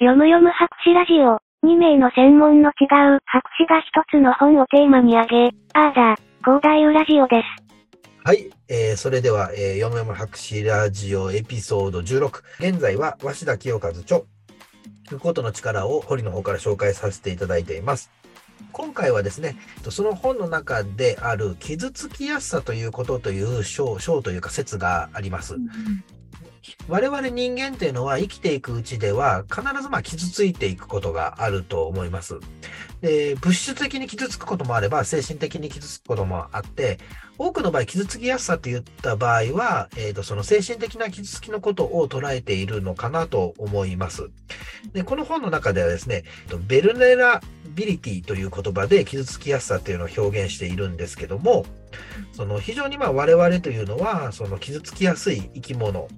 読む読む博士ラジオ。2名の専門の違う博士が一つの本をテーマに挙げ、あーだ、広大ラジオです。はい、えー、それでは、えー、読む読む博士ラジオエピソード16。現在は、鷲田清和著、聞くことの力を堀の方から紹介させていただいています。今回はですね、その本の中である傷つきやすさということという章というか説があります。我々人間というのは生きていくうちでは必ずま傷ついていくことがあると思います。で物質的に傷つくこともあれば精神的に傷つくこともあって多くの場合傷つきやすさって言った場合は、えー、とその精神的な傷つきのことを捉えているのかなと思います。でこの本の中ではですねベルネラビリティという言葉で傷つきやすさっていうのを表現しているんですけどもその非常にまあ我々というのはその傷つきやすい生き物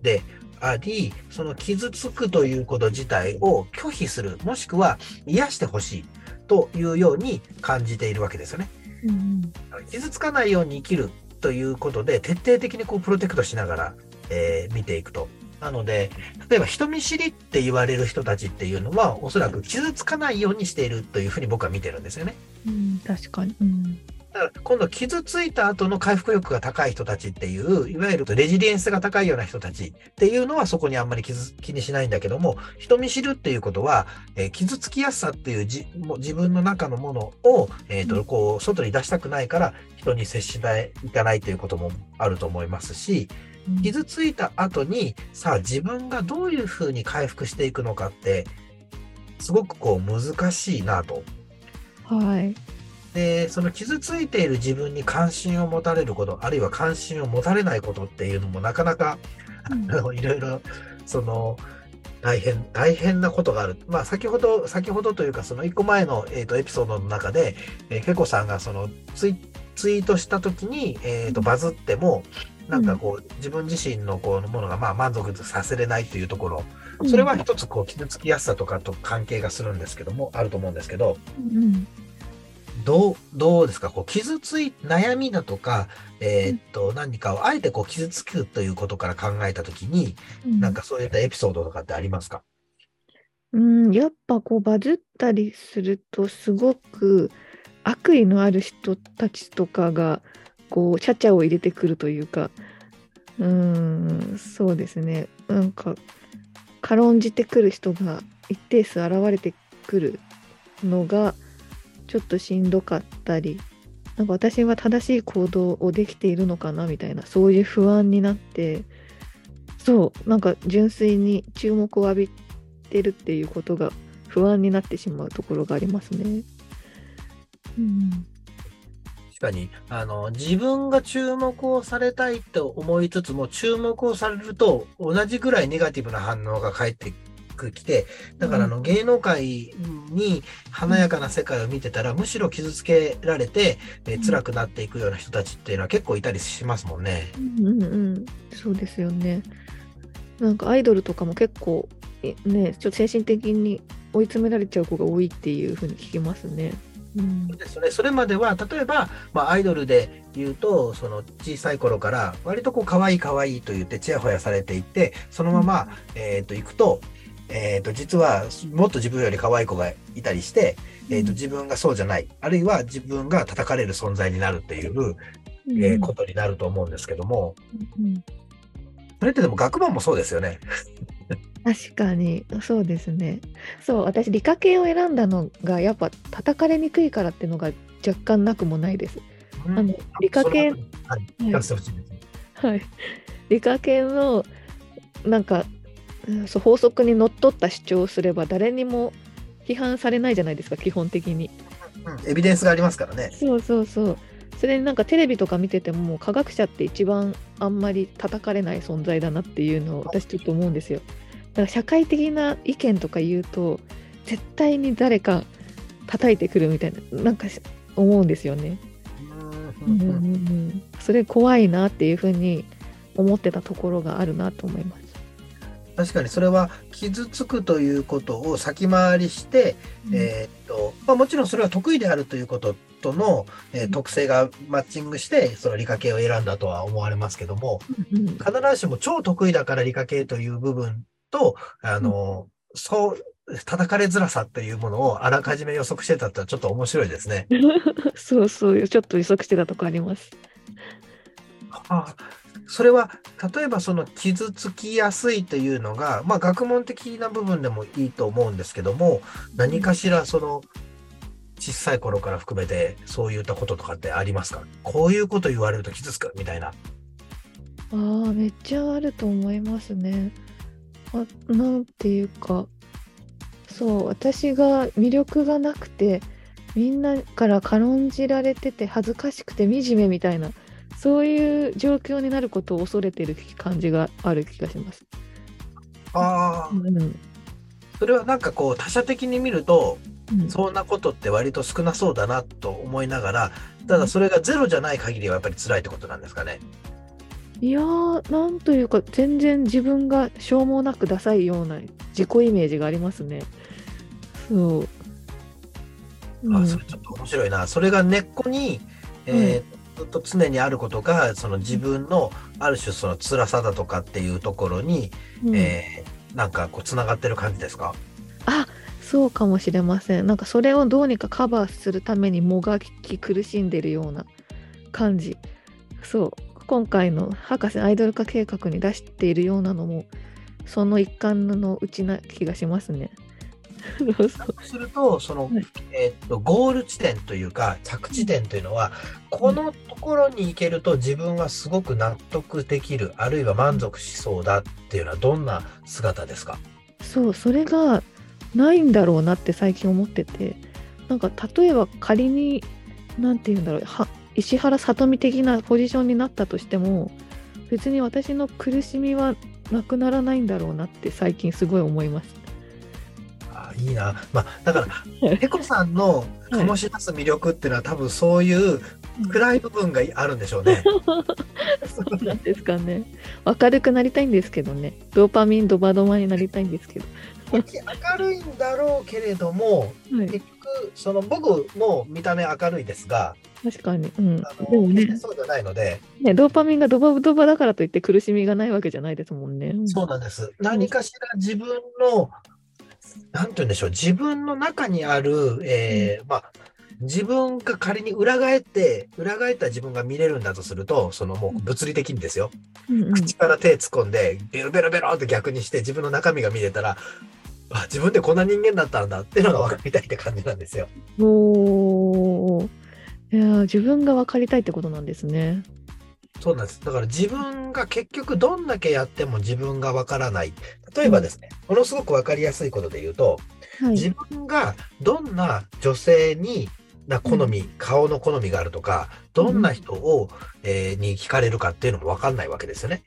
であり、その傷つくということ自体を拒否する、もしくは癒してほしいというように感じているわけですよね。うん、傷つかないように生きるということで、徹底的にこうプロテクトしながら、えー、見ていくと。なので、例えば人見知りって言われる人たちっていうのは、おそらく傷つかないようにしているというふうに僕は見てるんですよね。うん、確かに。うんだから今度傷ついた後の回復力が高い人たちっていう、いわゆるレジリエンスが高いような人たちっていうのはそこにあんまり気にしないんだけども、人見知るっていうことは、えー、傷つきやすさっていうじも自分の中のものを、えーと、こう外に出したくないから人に接していかないということもあると思いますし、傷ついた後にさあ自分がどういうふうに回復していくのかってすごくこう難しいなと。はい。で、その傷ついている自分に関心を持たれること、あるいは関心を持たれないことっていうのもなかなか、うん、いろいろ、その、大変、大変なことがある。まあ、先ほど、先ほどというか、その一個前の、えーと、エピソードの中で、えー、ケコさんがそのツイツイートした時に、えーと、バズっても、なんかこう、自分自身のこうものがまあ満足させれないというところ、それは一つこう傷つきやすさとかと関係がするんですけども、あると思うんですけど、うん、どう、どうですか？こう傷つい、悩みだとか、えー、っと、何かをあえてこう傷つくということから考えたときに、うん、なんかそういったエピソードとかってありますか？うん、やっぱこうバズったりすると、すごく悪意のある人たちとかが、こう、ちゃちゃを入れてくるというか、うん、そうですね。なんか、軽んじてくる人が一定数現れてくるのが、ちょっとしんどかったりなんか私は正しい行動をできているのかなみたいなそういう不安になってそうなんか純粋に注目を浴びてるっていうことが不安になってしまうところがありますね。うん、確かにあの自分が注目をされたいと思いつつも注目をされると同じぐらいネガティブな反応が返ってく来て、だからあの芸能界に華やかな世界を見てたら、むしろ傷つけられて、えー、辛くなっていくような人たちっていうのは結構いたりしますもんね。うんうん、そうですよね。なんかアイドルとかも結構、ね、ちょっと精神的に追い詰められちゃう子が多いっていうふうに聞きますね。うん、ですね、それまでは例えば、まあ、アイドルで言うとその小さい頃から割とこう可愛い可愛いと言ってちやほやされていってそのまま、うん、えー、と行くとえーと、実はもっと自分より可愛い子がいたりして、えーと、自分がそうじゃない。あるいは自分が叩かれる存在になるっていう、うん、えー、ことになると思うんですけども、うん、それってでも学問もそうですよね。確かに。そうですね。そう私理科系を選んだのがやっぱ叩かれにくいからっていうのが若干なくもないです。うん、あの理科系、はい、はい、理科系のなんかそう法則にのっとった主張をすれば誰にも批判されないじゃないですか基本的に、うん、エビデンスがありますからね。そうそうそう。それになんかテレビとか見てても科学者って一番あんまり叩かれない存在だなっていうのを私ちょっと思うんですよ。だから社会的な意見とか言うと絶対に誰か叩いてくるみたいななんか思うんですよね。うんうん、それ怖いなっていうふうに思ってたところがあるなと思います確かにそれは傷つくということを先回りして、うん、えー、っとまあ、もちろんそれは得意であるということとの、えー、特性がマッチングしてその理科系を選んだとは思われますけども、うん、必ずしも超得意だから理科系という部分とあの、そう、叩かれづらさっていうものをあらかじめ予測してたってちょっと面白いですね。そうそう、ちょっと予測してたとこあります。あそれは、例えばその傷つきやすいというのが、まあ学問的な部分でもいいと思うんですけども、何かしらその小さい頃から含めてそういったこととかってありますか？こういうこと言われると傷つくみたいな。ああ、めっちゃあると思いますね。あ、なんていうか、そう、私が魅力がなくて、みんなから軽んじられてて恥ずかしくて惨めみたいな、そういう状況になることを恐れてる感じがある気がします。ああう、ん。それはなんかこう他者的に見ると、うんそんなことって割と少なそうだなと思いながら、ただそれがゼロじゃない限りはやっぱり辛いってことなんですかね。いやー、なんというか、全然自分がしょうもなくダサいような自己イメージがありますね。そう。うんあそれちょっと面白いな。それが根っこに、えーずっと常にあることが、その自分のある種その辛さだとかっていうところに、うんえーなんかこうつながってる感じですか？あそうかもしれません。なんかそれをどうにかカバーするためにもがき苦しんでるような感じ。そう。今回の博士アイドル化計画に出しているようなのも、その一環のうちな気がしますね。すると、その、はいえーっと、ゴール地点という。か、着地点という。のは、このところに行けると自分はすごく納得できる、あるいは満足しそう。だっていうのはどんな姿ですかそう、それがないんだろう。なって最近思ってて、なんか例えば仮に、なんて言うんだろう、は石原さとみ的なポジションになったとしても、別に私の苦しみはなくならないんだろうなって最近すごい思います。あいいな。まあ、だから、はいペコさんの醸し出す魅力っていうのは多分そういう暗い部分があるんでしょうね。そうなんですかね。明るくなりたいんですけどね。ドーパミンドバドマになりたいんですけど。明るいんだろうけれども、はい、結局、その僕も見た目明るいですが、確かに。うん。あのでもねそうじゃないので、ね、ドーパミンがドバドバだからといって苦しみがないわけじゃないですもんね。そうなんです。何かしら自分の、なんて言うんでしょう、自分の中にある、えーまあ、自分が仮に裏返って、裏返った自分が見れるんだとすると、そのもう物理的にですよ。うんうん口から手突っ込んで、ベロベロベロって逆にして自分の中身が見れたら、あ、自分ってこんな人間だったんだっていうのが分かりたいって感じなんですよ。おーいやー自分が分かりたいってことなんですね。そうなんです。だから自分が結局どんだけやっても自分が分からない。例えばですね、ものすごく分かりやすいことで言うと、はい。自分がどんな女性にな好み、顔の好みがあるとか、どんな人を、えーに惹かれるかっていうのも分かんないわけですよね。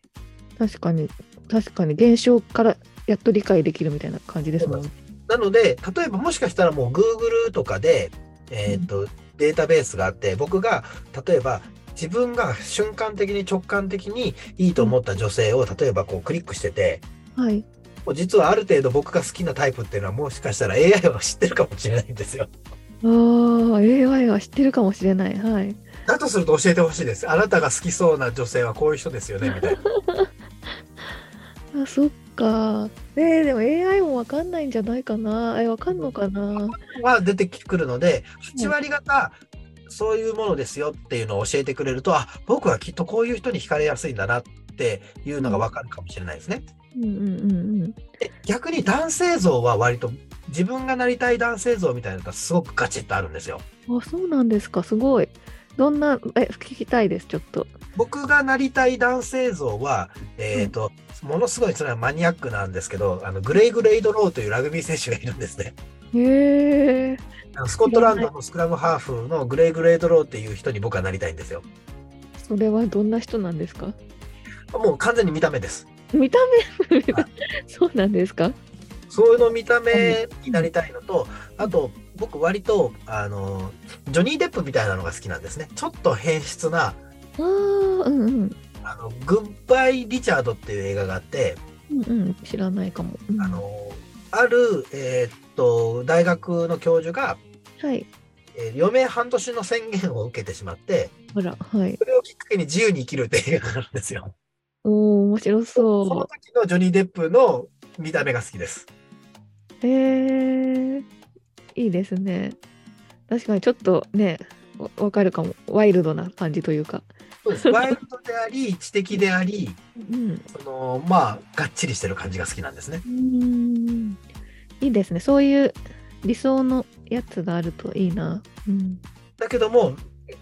確かに、確かに現象からやっと理解できるみたいな感じですもんね。なので、例えばもしかしたらもう Google とかで、えっ、と、データベースがあって、僕が例えば自分が瞬間的に直感的にいいと思った女性を例えばこうクリックしてて、はい。もう実はある程度僕が好きなタイプっていうのはもしかしたら AI は知ってるかもしれないんですよ。ああ、AI は知ってるかもしれない。はい。だとすると教えてほしいです。あなたが好きそうな女性はこういう人ですよね、みたいな。あ、そっか。えー、でも AI も分かんないんじゃないかな。え、分かんのかな？は出てくるので、8割方、そういうものですよっていうのを教えてくれると、あ、僕はきっとこういう人に惹かれやすいんだなっていうのがわかるかもしれないですね。うんうんうんうん。で逆に男性像は割と自分がなりたい男性像みたいなのがすごくガチッとあるんですよ。あ、そうなんですか。すごい。どんな、え、聞きたいです、ちょっと。僕がなりたい男性像は、えっ、と、ものすごいそれはマニアックなんですけど、あのグレイグレイドローというラグビー選手がいるんですね。へえ。スコットランドのスクラムハーフのグレイグレイドローっていう人に僕はなりたいんですよ。それはどんな人なんですか？もう完全に見た目です。見た目？は いそうなんですか？そういうの見た目になりたいのと、あと、僕割と、あの、ジョニー・デップみたいなのが好きなんですね。ちょっと変質な、ああ、うんうん。あの、グッバイ・リチャードっていう映画があって、うんうん、知らないかも。うんあの、ある、えーっと、大学の教授が、はい。えー余命半年の宣言を受けてしまって、ほら、はい。それをきっかけに自由に生きるっていう映画があるんですよ。おお、面白そのそ時のジョニー・デップの見た目が好きです。へえ、いいですね。確かにちょっとね、わわかるかも。ワイルドな感じというか。そうです。ワイルドであり、知的であり、うん。その、まあ、がっちりしてる感じが好きなんですね。うーんいいですね。そういう理想のやつがあるといいな。うん。だけども、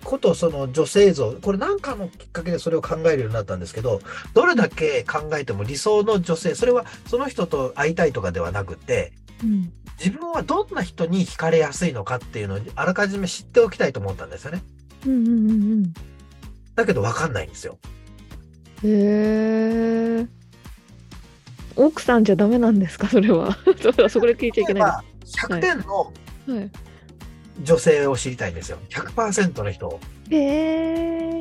ことその女性像、これなんかのきっかけでそれを考えるようになったんですけど、どれだけ考えても理想の女性、それはその人と会いたいとかではなくて、うん。自分はどんな人に惹かれやすいのかっていうのをあらかじめ知っておきたいと思ったんですよね。うんうんうんうん。だけど分かんないんですよ。へえ。奥さんじゃダメなんですか？それは。そこで聞いちゃいけない例えば100点の。女性を知りたいんですよ。100%の人を。へ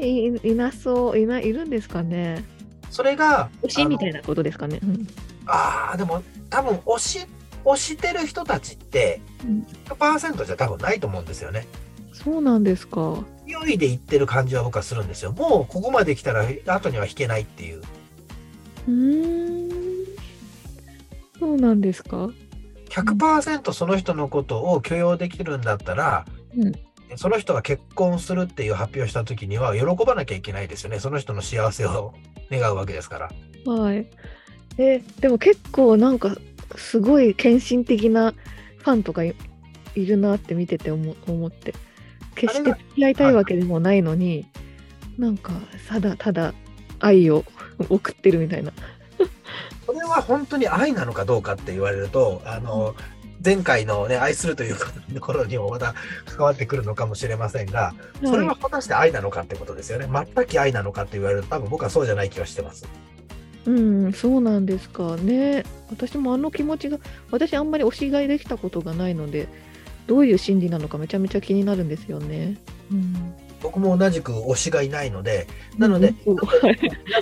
えい、いなそう、いないるんですかね？それが、推しみたいな。なことですかね？うんああ、でも多分推し、推してる人たちってうん100%じゃ多分ないと思うんですよね。そうなんですか。勢いで言ってる感じは僕はするんですよ。もうここまで来たら後には引けないっていう。うーん。そうなんですか？100%その人のことを許容できるんだったら、うんその人が結婚するっていう発表した時には喜ばなきゃいけないですよね。その人の幸せを願うわけですから。はい。え、でも結構なんか、すごい献身的なファンとかいいるなって見てて思思って。決して付き合いたいわけでもないのに、なんか、ただただ愛を送ってるみたいな。それは本当に愛なのかどうかって言われると、あの、前回のね、愛するというところにもまた関わってくるのかもしれませんが、それは果たして愛なのかってことですよね。全く愛なのかって言われると多分僕はそうじゃない気はしてます。うん、そうなんですかね。私もあの気持ちが、私あんまり推し買いできたことがないので、どういう心理なのかめちゃめちゃ気になるんですよね。うん。僕も同じく推しがいないので、なので、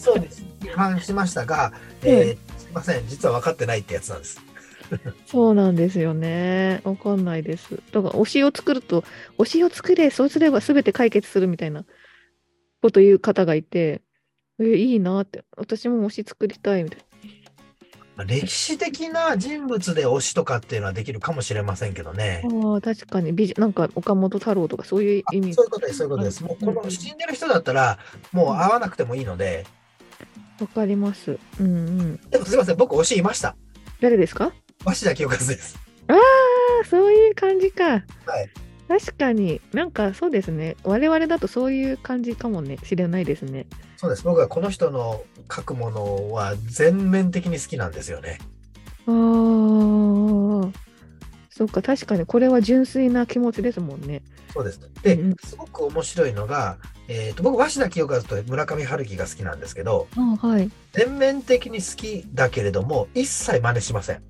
そうです。批判しましたが、えーすいません、実は分かってないってやつなんです。そうなんですよね。わかんないです。だから推しを作ると、推しを作れ、そうすれば全て解決するみたいなこと言う方がいて、え、いいなって、私も推し作りたいみたい歴史的な人物で推しとかっていうのはできるかもしれませんけどね。な。ああ、確かに美人、なんか岡本太郎とかそういうあ意味そういうことです、そういうことです。もうこの死んでる人だったら、もう会わなくてもいいので、わかります。うんうん。でもすいません、僕推しいました。誰ですか？鷲田清和です。ああ、そういう感じか。はい。確かになんかそうですね。我々だとそういう感じかもね、しれないですね。そうです。僕はこの人の書くものは全面的に好きなんですよね。ああ、そっか、確かにこれは純粋な気持ちですもんね。そうです。でうんうん、すごく面白いのが、えっ、と、僕、鷲田清和と村上春樹が好きなんですけど、あはい。全面的に好きだけれども、一切真似しません。やっ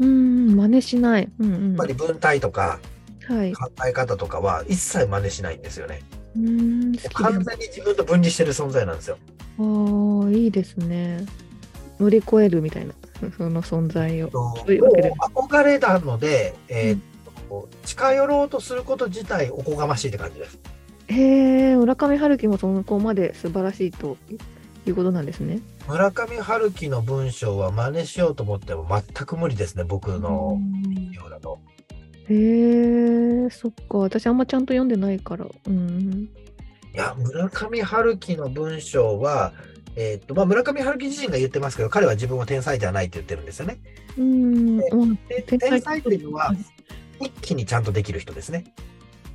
うん、真似しない。うんうん。ぱり文体とかはい。考え方とかは一切真似しないんですよね。うん、完で全に自分と分離してる存在なんですよ。ああ、いいですね。乗り越えるみたいな、その存在を。もそういうわけでう憧れなので、えーと近寄ろうとすること自体おこがましいって感じです。へえ、村上春樹もそこまで素晴らしいということなんですね。村上春樹の文章は真似しようと思っても全く無理ですね、僕のようだと。へえ、そっか。私あんまちゃんと読んでないから。うん。いや、村上春樹の文章は、えっと、まあ、村上春樹自身が言ってますけど、彼は自分は天才ではないって言ってるんですよね。うん。で天才っていうのは、一気にちゃんとできる人ですね。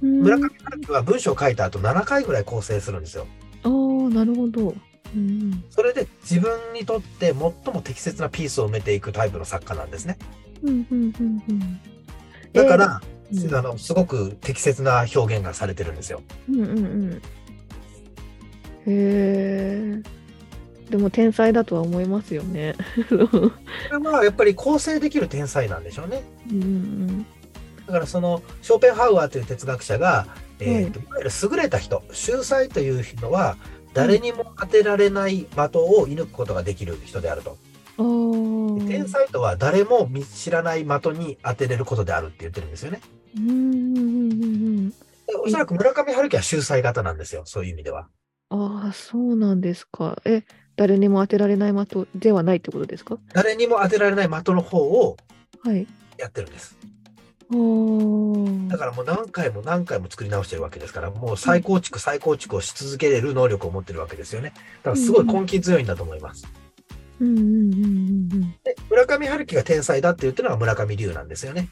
うん村上春樹は文章を書いた後7回ぐらい構成するんですよ。ああ、なるほど。うん。それで自分にとって最も適切なピースを埋めていくタイプの作家なんですね。うん、うん、うん、うん。だから、えーあの、すごく適切な表現がされてるんですよ。うん、うん、うん。へえ。でも天才だとは思いますよね。これはやっぱり構成できる天才なんでしょうね。うんうんだからそのショーペンハウアーという哲学者が、えーはいといわゆる優れた人、秀才という人は誰にも当てられない的を射抜くことができる人であると。天才とは誰も見知らない的に当てれることであるって言ってるんですよね。うんうんうんうん。でおそらく村上春樹は秀才型なんですよ、そういう意味では。ああ、そうなんですか。え、誰にも当てられない的ではないってことですか？誰にも当てられない的の方をはい。やってるんです。おーだからもう何回も何回も作り直してるわけですから、もう再構築、再構築をし続けれる能力を持ってるわけですよね。だからすごい根気強いんだと思います。うんうんうんうんで村上春樹が天才だって言ってるのが村上龍なんですよね。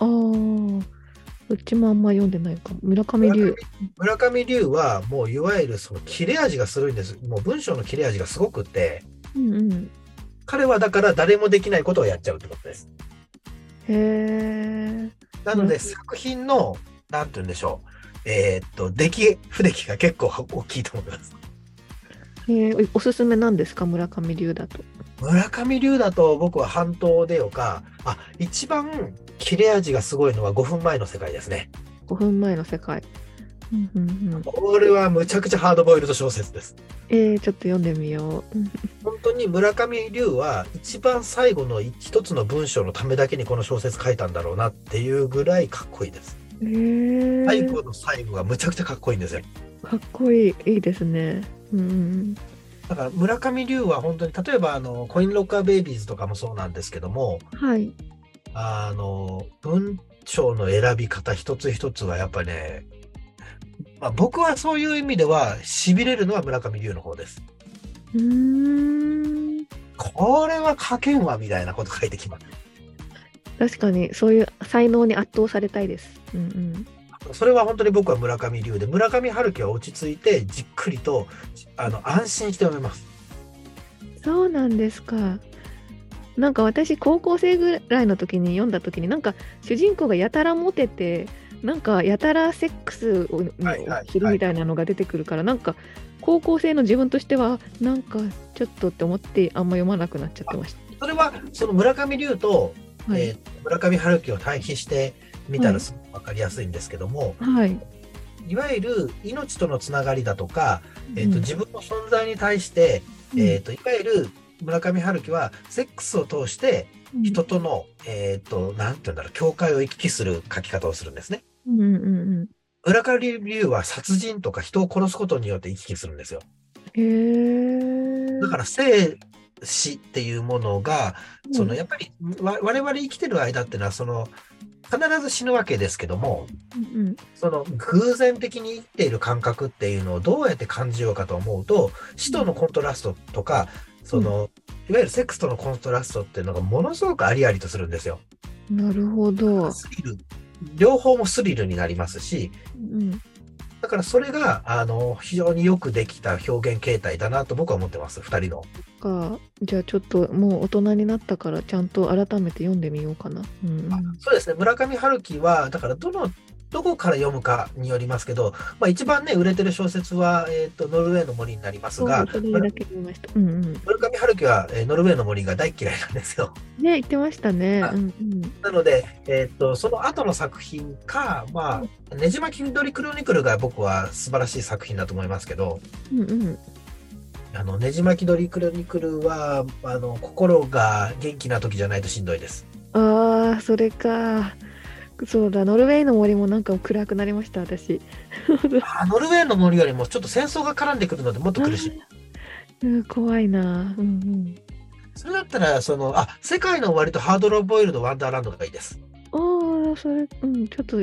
うん。ああ、うちもあんま読んでないかも。村上龍。村上龍はもういわゆるその切れ味が鋭いんです。もう文章の切れ味がすごくって、うんうん。彼はだから誰もできないことをやっちゃうってことです。へえ。なのでうん作品の、なんて言うんでしょう。えーっと、出来、不出来が結構大きいと思います。えー、おすすめなんですか？村上龍だと。村上龍だと僕は半島でよか、あ、一番切れ味がすごいのは5分前の世界ですね。5分前の世界。うんうんうん、これはむちゃくちゃハードボイルド小説です。えー、ちょっと読んでみよう。うん本当に村上龍は一番最後の一つの文章のためだけにこの小説書いたんだろうなっていうぐらいかっこいいです。えー、最後の最後がむちゃくちゃかっこいいんですよ。かっこいい。いいですね。うんうんだから村上龍は本当に例えばあのコインロッカーベイビーズとかもそうなんですけども、うん。はい。あの文章の選び方一つ一つはやっぱりね、まあ、僕はそういう意味では痺れるのは村上龍の方です。うーん。これは書けんわみたいなこと書いてきます。確かに、そういう才能に圧倒されたいです。うんうん。それは本当に僕は村上龍で、村上春樹は落ち着いてじっくりとあの安心して読めます。そうなんですか。なんか私高校生ぐらいの時に読んだ時になんか主人公がやたらモテてなんかやたらセックスをするみたいなのが出てくるからなんか高校生の自分としてはなんかちょっとって思ってあんま読まなくなっちゃってましそれはその村上龍と、た。はい。えー村上春樹を対比してみたらすごくわかりやすいんですけども、はい。い、わゆる命とのつながりだとか、えーうんと自分の存在に対して、うんえー、といわゆる村上春樹はセックスを通して人との、えっ、と、なんて言うんだろう、境界を行き来する書き方をするんですね。うんうんうん村上龍は殺人とか人を殺すことによって行き来するんですよ。へえ。だから生死っていうものが、そのうんやっぱりわ我々生きてる間っていうのは、その必ず死ぬわけですけども、うんその偶然的に生きている感覚っていうのをどうやって感じようかと思うと、死とのコントラストとか、その、いわゆるセックスとのコントラストっていうのがものすごくありありとするんですよ。なるほど。スリル、両方もスリルになりますし、うんだからそれが、あの、非常によくできた表現形態だなと僕は思ってます、二人の。かじゃあちょっともう大人になったからちゃんと改めて読んでみようかな。うんうんそうですね、村上春樹は、だからどの、どこから読むかによりますけど、まあ一番ね、売れてる小説は、えっ、と、ノルウェーの森になりますが。村上春樹は、えーノルウェーの森が大嫌いなんですよ。ね言ってましたね。あうんうん。なので、えっ、と、その後の作品か、まあ、ねじ巻き緑クロニクルが僕は素晴らしい作品だと思いますけど、うんうん。あの、ねじ巻き鳥クロニクルは、あの、心が元気な時じゃないとしんどいです。ああ、それか。そうだ、ノルウェーの森もなんか暗くなりました、私。あノルウェーの森よりもちょっと戦争が絡んでくるのでもっと苦しい。うん、怖いな。うんうん。それだったら、その、あ、世界の終わりとハードローボイルドワンダーランドがいいです。ああ、それ、うん、ちょっと、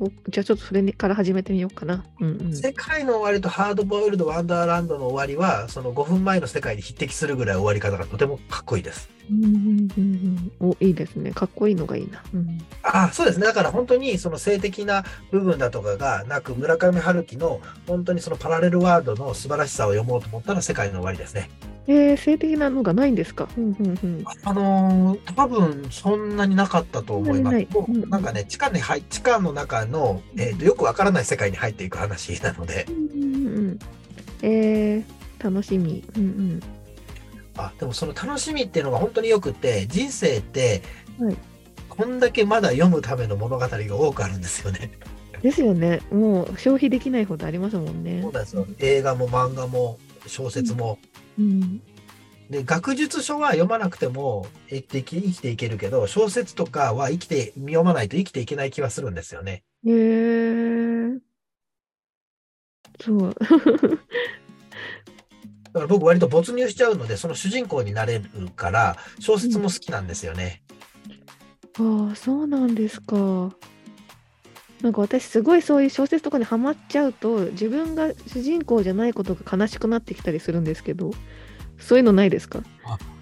おじゃあちょっとそれにから始めてみようかな。うんうん。世界の終わりとハードボイルドワンダーランドの終わりは、その5分前の世界に匹敵するぐらい終わり方がとてもかっこいいです。うんうんうんうん。お、いいですね。かっこいいのがいいな。うん。あそうですね。だから本当にその性的な部分だとかがなく、村上春樹の本当にそのパラレルワールドの素晴らしさを読もうと思ったら世界の終わりですね。えー、性的なのがないんですか？うんうんうん。あのー多分そんなになかったと思います。なんなんかね、地下に入、地下の中の、えーとよくわからない世界に入っていく話なので、うんうんうん。えー、楽しみ。うんうん。あ、でもその楽しみっていうのが本当によくって、人生って、はいこんだけまだ読むための物語が多くあるんですよね。ですよね。もう消費できないほどありますもんね。そうなんですよ。映画も漫画も小説も。うん。で、学術書は読まなくても生きていけ生きていけるけど、小説とかは生きて、読まないと生きていけない気はするんですよね。えー。そう。だから僕割と没入しちゃうので、その主人公になれるから、小説も好きなんですよね。ああ、そうなんですか。なんか私すごいそういう小説とかにハマっちゃうと自分が主人公じゃないことが悲しくなってきたりするんですけどそういうのないですか？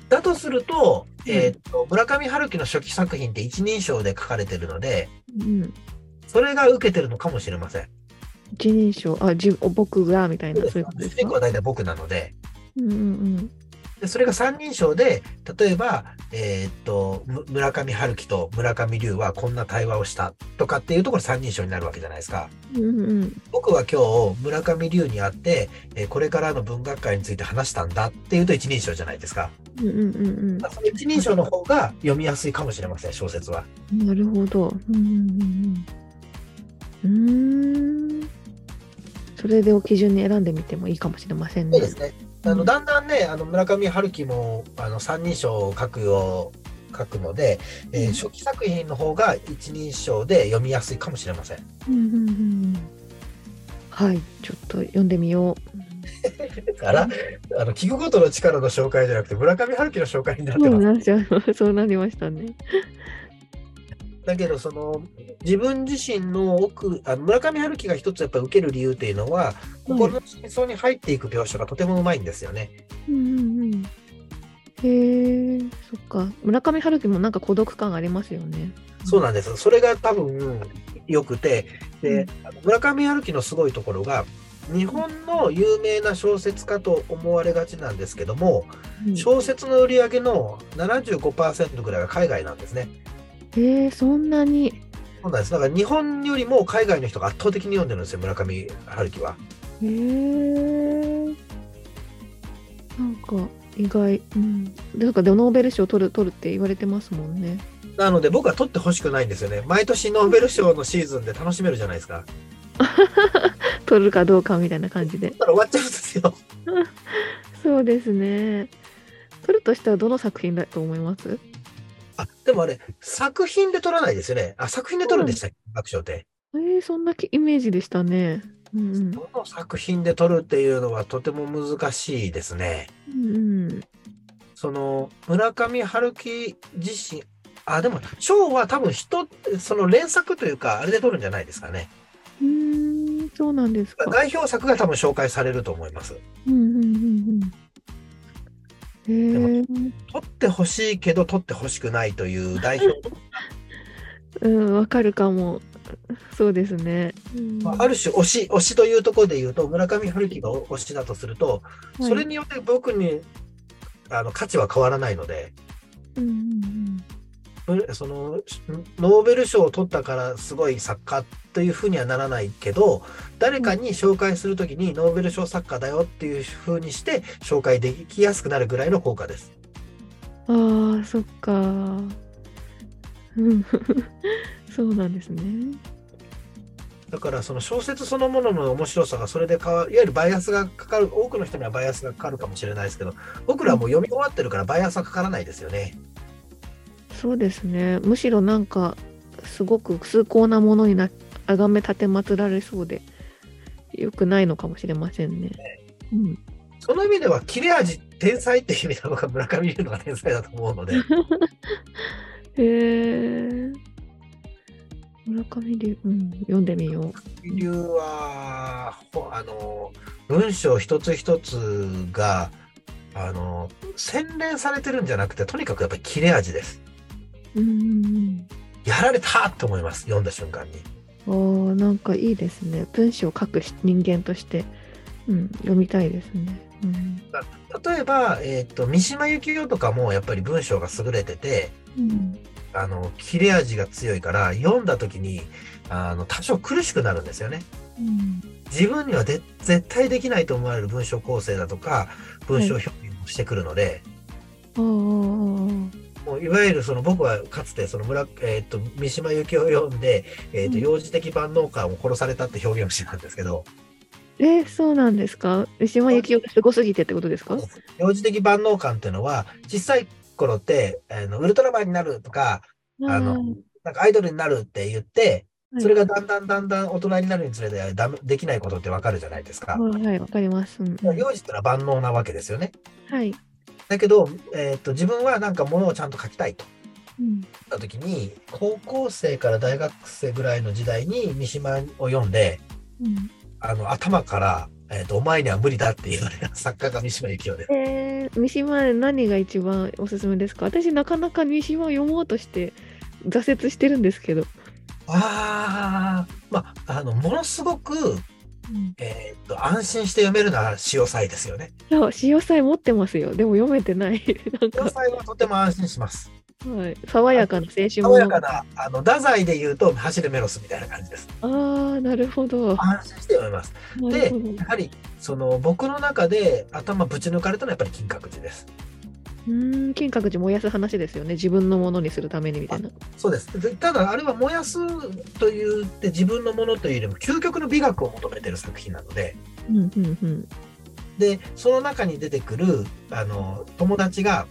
だとすると、うん。えーっと、村上春樹の初期作品って一人称で書かれてるので、うん。それが受けてるのかもしれません。一人称。あ自僕がみたいなそういうことですか？主人公は大体僕なので、うんうんでそれが三人称で、例えば、えーっと、む村上春樹と村上龍はこんな対話をしたとかっていうところ三人称になるわけじゃないですか。うんうんうん僕は今日村上龍に会って、えーこれからの文学界について話したんだっていうと一人称じゃないですか。うんうんうんまあその一人称の方が読みやすいかもしれません、小説は。うんなるほどうんうんうんそれでを基準に選んでみてもいいかもしれませんねそうですね。あの、うんだんだんね、あの、村上春樹も、あの、三人称を書くよう、書くので、えーうん。初期作品の方が一人称で読みやすいかもしれません。うんうんうんうん。はい。ちょっと読んでみよう。だから、あの、聞くことの力の紹介じゃなくて、村上春樹の紹介になってます。そうなりましたねだけど、その、自分自身の奥、あの村上春樹が一つやっぱり受ける理由っていうのは、心の真相に入っていく描写がとてもうまいんですよね。うんうんうん。へえそっか。村上春樹もなんか孤独感ありますよね。そうなんです。それが多分良くて、でうん、村上春樹のすごいところが、日本の有名な小説家と思われがちなんですけども、うん。小説の売り上げの75%ぐらいが海外なんですね。へえそんなにそうなんです。だから日本よりも海外の人が圧倒的に読んでるんですよ、村上春樹は。へえなんか意外うんなんかでノーベル賞取る取るって言われてますもんねなので僕は取ってほしくないんですよね。毎年ノーベル賞のシーズンで楽しめるじゃないですか。取るかどうかみたいな感じでだから終わっちゃうんですよ。そうですね取るとしたらどの作品だと思います？あ、でもあれ、作品で取らないですよね。あ、作品で取るんでしたっけ？学賞って。えー、そんなイメージでしたねうんうんどの作品で取るっていうのはとても難しいですね。うんうんその村上春樹自身、あ、でも賞は多分人、その連作というか、あれで取るんじゃないですかね。うーんそうなんですか代表作が多分紹介されると思います。うんうんうんうんへえ取ってほしいけど取ってほしくないという代表、うんわかるかも。そうですね、うん。まあある種推し、推しというところで言うと、村上春樹が推しだとすると、はい。それによって僕にあの価値は変わらないので、うんうんぶそのノーベル賞を取ったからすごい作家というふうにはならないけど誰かに紹介するときにノーベル賞作家だよっていうふうにして紹介できやすくなるぐらいの効果です。うん、ああそっかうん そうなんですねだからその小説そのものの面白さがそれで変わるいわゆるバイアスがかかる多くの人にはバイアスがかかるかもしれないですけど僕らはもう読み終わってるからバイアスはかからないですよね。そうですねむしろなんかすごく崇高なものになあがめ立てまつられそうでよくないのかもしれませんね。うん、その意味では切れ味天才って意味では僕は村上龍のが天才だと思うので へえ村上龍、うん、読んでみよう。理由は、ほあの、文章一つ一つが、あの、洗練されてるんじゃなくて、とにかくやっぱり切れ味です。うんうんやられたと思います、読んだ瞬間に。うん、ああなんかいいですね。文章を書くし人間として、うん、読みたいですね。うん。例えば、えっ、と、三島由紀夫とかもやっぱり文章が優れてて、うん。あの、切れ味が強いから、読んだ時に、あの、多少苦しくなるんですよね。うん。自分にはで絶対できないと思われる文章構成だとか、文章表現をしてくるので、ああもういわゆるその僕はかつてその村、えー、と三島由紀夫を読んで、えーとうん幼児的万能感を殺されたって表現をしてたんですけど、えそうなんですか？三島由紀夫がすごすぎてってことですか？幼児的万能感っていうのは小さい頃ってあのウルトラマンになるとかあのなんかアイドルになるって言ってはいそれがだんだんだんだん大人になるにつれてダメできないことってわかるじゃないですか。はいはいわかります。うんうん幼児ってのは万能なわけですよね。はい。だけど、えー、と自分はなんかものをちゃんと書きたいと。うんた時に、高校生から大学生ぐらいの時代に三島を読んで、うんあの、頭から、えっ、と、お前には無理だって言われた作家が三島由紀夫です。えー、三島何が一番おすすめですか？私なかなか三島を読もうとして挫折してるんですけど。ああ、まあ、あの、ものすごく、えっ、と、安心して読めるのは潮祭ですよね。いや、潮祭持ってますよ。でも読めてない。なんか、潮祭はとても安心します。はい、爽やかな青春爽物やかな、あの、太宰で言うと、走るメロスみたいな感じです。ああ、なるほど。安心して読めます。で。やはり、その、僕の中で頭ぶち抜かれたのはやっぱり金閣寺です。うーん、金閣寺燃やす話ですよね。自分のものにするためにみたいな。そうです。でただ、あれは燃やすというって自分のものというよりも、究極の美学を求めてる作品なので、うんうんうん。で、その中に出てくる、あの、友達が、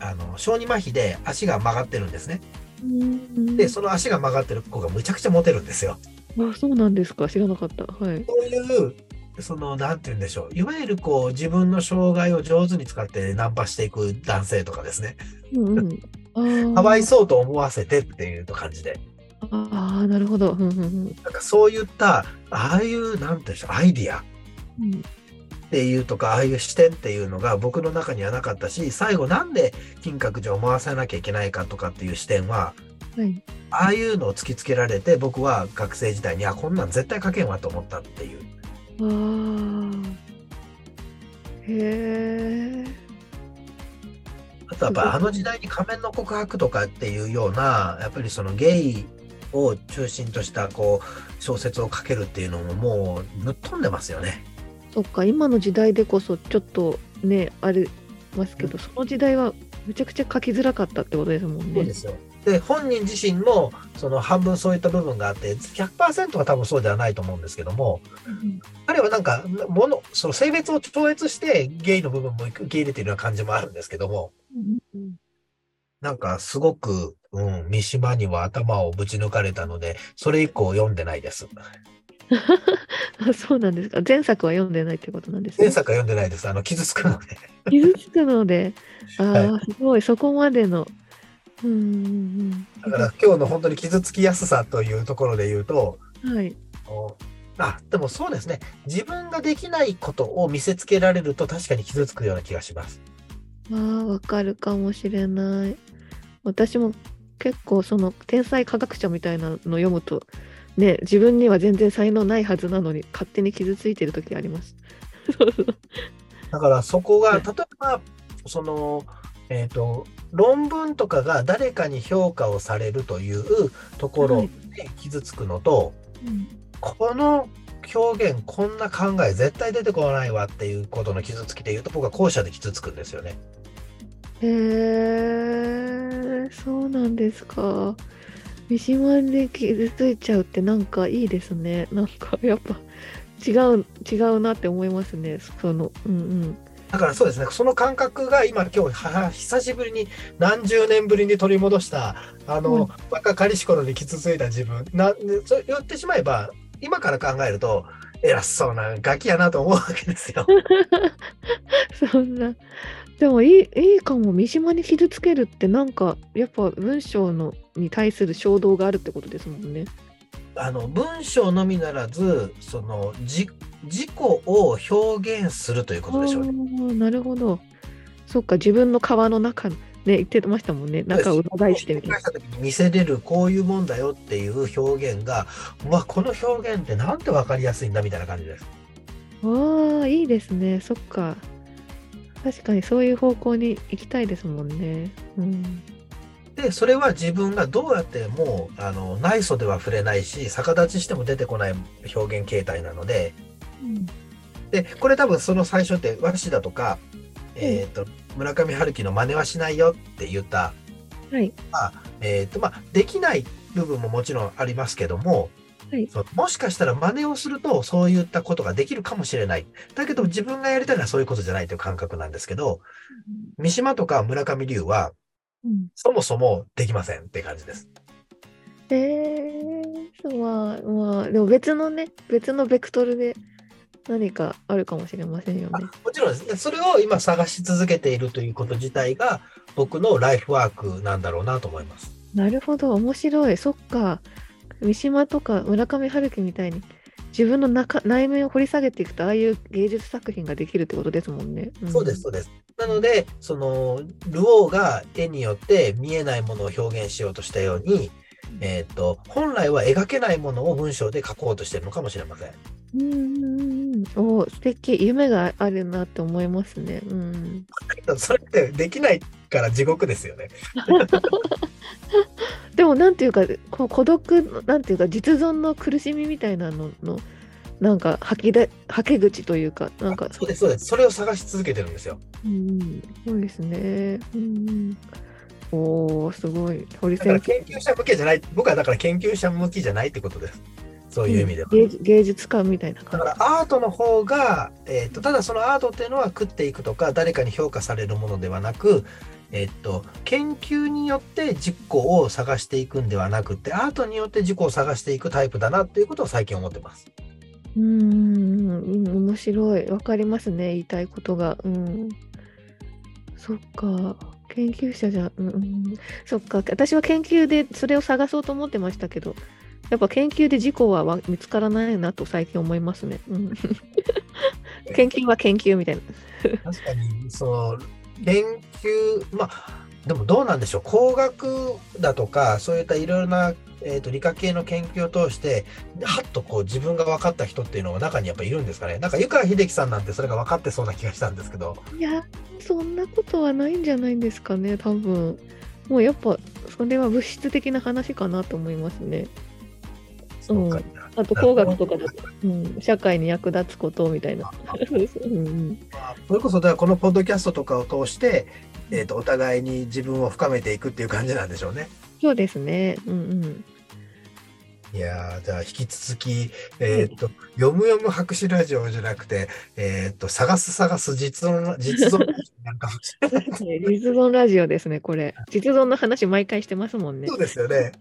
あの、小児麻痺で足が曲がってるんですね。うんで、その足が曲がってる子がむちゃくちゃモテるんですよ。あ、そうなんですか。知らなかった。はい。そういう、その、なんて言うんでしょう。いわゆるこう、自分の障害を上手に使ってナンパしていく男性とかですね。うんうん。かわいそうと思わせてっていう感じで。ああ、なるほど。うんうんうんなんかそういった、ああいう、なんて言うんでしょう、アイディア。うんっていうとか、ああいう視点っていうのが僕の中にはなかったし、最後なんで金閣寺を回さなきゃいけないかとかっていう視点は、はい。ああいうのを突きつけられて、僕は学生時代に、あ、こんなん絶対書けんわと思ったっていう。ああ。へえ。あとやっぱりあの時代に仮面の告白とかっていうような、やっぱりそのゲイを中心としたこう小説を書けるっていうのももうぶっ飛んでますよね。そっか、今の時代でこそちょっとね、ありますけど、その時代はめちゃくちゃ書きづらかったってことですもんねそうで。すよ。で、本人自身もその半分そういった部分があって、100%は多分そうではないと思うんですけども、彼はなんか、もの、その性別を超越してゲイの部分も受け入れているような感じもあるんですけども、うんなんかすごく、うん、三島には頭をぶち抜かれたので、それ以降読んでないです。あ そうなんですか。前作は読んでないってことなんですね。前作は読んでないです。あの、傷つくので。傷つくので、ああ、はすごい、そこまでの。だから今日の本当に傷つきやすさというところで言うと、うん。はい。おあ、でもそうですね。自分ができないことを見せつけられると確かに傷つくような気がします。ああ、わかるかもしれない。私も結構その天才科学者みたいなの読むと、ね、自分には全然才能ないはずなのに勝手に傷ついてる時あります。だからそこが、はい例えば、その、えっ、と、論文とかが誰かに評価をされるというところで傷つくのと、うんこの表現、こんな考え絶対出てこないわっていうことの傷つきで言うと、僕は後者で傷つくんですよね。へえ、そうなんですか。三島で傷ついちゃうってなんかいいですね。なんかやっぱ違う、違うなって思いますね。その、うんうん。だからそうですね、その感覚が今今日は久しぶりに何十年ぶりに取り戻した、あの、うん若かりし頃に傷ついた自分、な、ねそう言ってしまえば、今から考えると、偉そうなガキやなと思うわけですよ。そんな。でもいい、いいかも。三島に傷つけるってなんか、やっぱ文章のに対する衝動があるってことですもんね。あの、文章のみならず、その、じ、自己を表現するということでしょうね。なるほど。そっか、自分の皮の中、ね、言ってましたもんね。中を裏返してみた見せれるこういうもんだよっていう表現が、うわ、この表現ってなんてわかりやすいんだみたいな感じです。わあ、いいですね。そっか。確かにそういう方向に行きたいですもんね。うん。で、それは自分がどうやっても、あの、内素では触れないし、逆立ちしても出てこない表現形態なので、で、これ多分その最初って、和紙だとか、えっ、と、村上春樹の真似はしないよって言った、はい。えっ、と、まあ、できない部分ももちろんありますけども、はいそうもしかしたら真似をするとそういったことができるかもしれない。だけど自分がやりたいのはそういうことじゃないという感覚なんですけど、三島とか村上龍はうん、そもそもできませんって感じです。えー、そうまあ、まあ、でも別のね、別のベクトルで何かあるかもしれませんよあね。もちろんですね。それを今探し続けているということ自体が、僕のライフワークなんだろうなと思います。なるほど、面白い。そっか。三島とか村上春樹みたいに自分の中内面を掘り下げていくと、ああいう芸術作品ができるってことですもんね。んそうです、そうです。なので、その、ルオーが絵によって見えないものを表現しようとしたように、えっ、と、本来は描けないものを文章で書こうとしてるのかもしれません。うんうんうん。お素敵。夢があるなって思いますね。うん。それってできないから地獄ですよね。でも、なんていうか、こう孤独の、なんていうか、実存の苦しみみたいなのの、なんか吐きで、吐け口というか、なんか、そうです、そうです。それを探し続けてるんですよ。うん、そうですね。うん、おお、すごい。堀だから先生。研究者向けじゃない、僕はだから研究者向きじゃないってことです。そういう意味では。芸術芸術家みたいなだ。からアートの方が、えっとただそのアートっていうのは食っていくとか誰かに評価されるものではなく、えっと研究によって自己を探していくんではなくてアートによって自己を探していくタイプだなっていうことを最近思ってます。うん、うん面白い。わかりますね。言いたいことが。うん。そっか。研究者じゃ、うんうん、そっか。私は研究でそれを探そうと思ってましたけど、やっぱ研究で事故はわ見つからないなと最近思いますね。うん、研究は研究みたいな。確かにその研究まあでもどうなんでしょう工学だとかそういったいろいろな、えー、と理科系の研究を通してはっとこう自分が分かった人っていうのが中にやっぱいるんですかねなんか湯川秀樹さんなんてそれが分かってそうな気がしたんですけどいや、そんなことはないんじゃないんですかね、多分。もうやっぱ、それは物質的な話かなと思いますね。そうかあと工学とかだと、うん、社会に役立つことみたいな。それこそだからこのポッドキャストとかを通して、えー、とお互いに自分を深めていくっていう感じなんでしょうね。そうですね。うんうん。いやーじゃあ引き続き、えっ、と、読む読む博士ラジオじゃなくて、えっ、と、探す探す実存、実存なるかもしれない。実存ラジオですね、これ。実存の話毎回してますもんねそ。うですよね。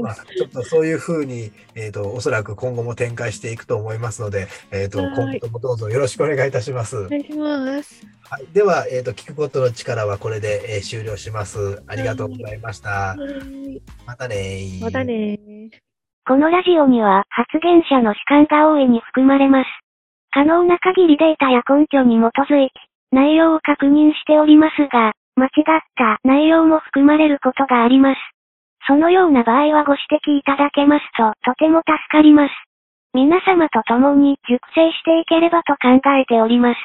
まあ、ちょっとそういうふうに、えっ、と、おそらく今後も展開していくと思いますので、えっ、と、はい今後ともどうぞよろしくお願いいたします。お願いします。はい、では、えっ、と、聞くことの力はこれで、えー終了します。ありがとうございました。はいまたねーまたねこのラジオには発言者の主観が大いに含まれます。可能な限りデータや根拠に基づいて内容を確認しておりますが、間違った内容も含まれることがあります。そのような場合はご指摘いただけますととても助かります。皆様と共に熟成していければと考えております。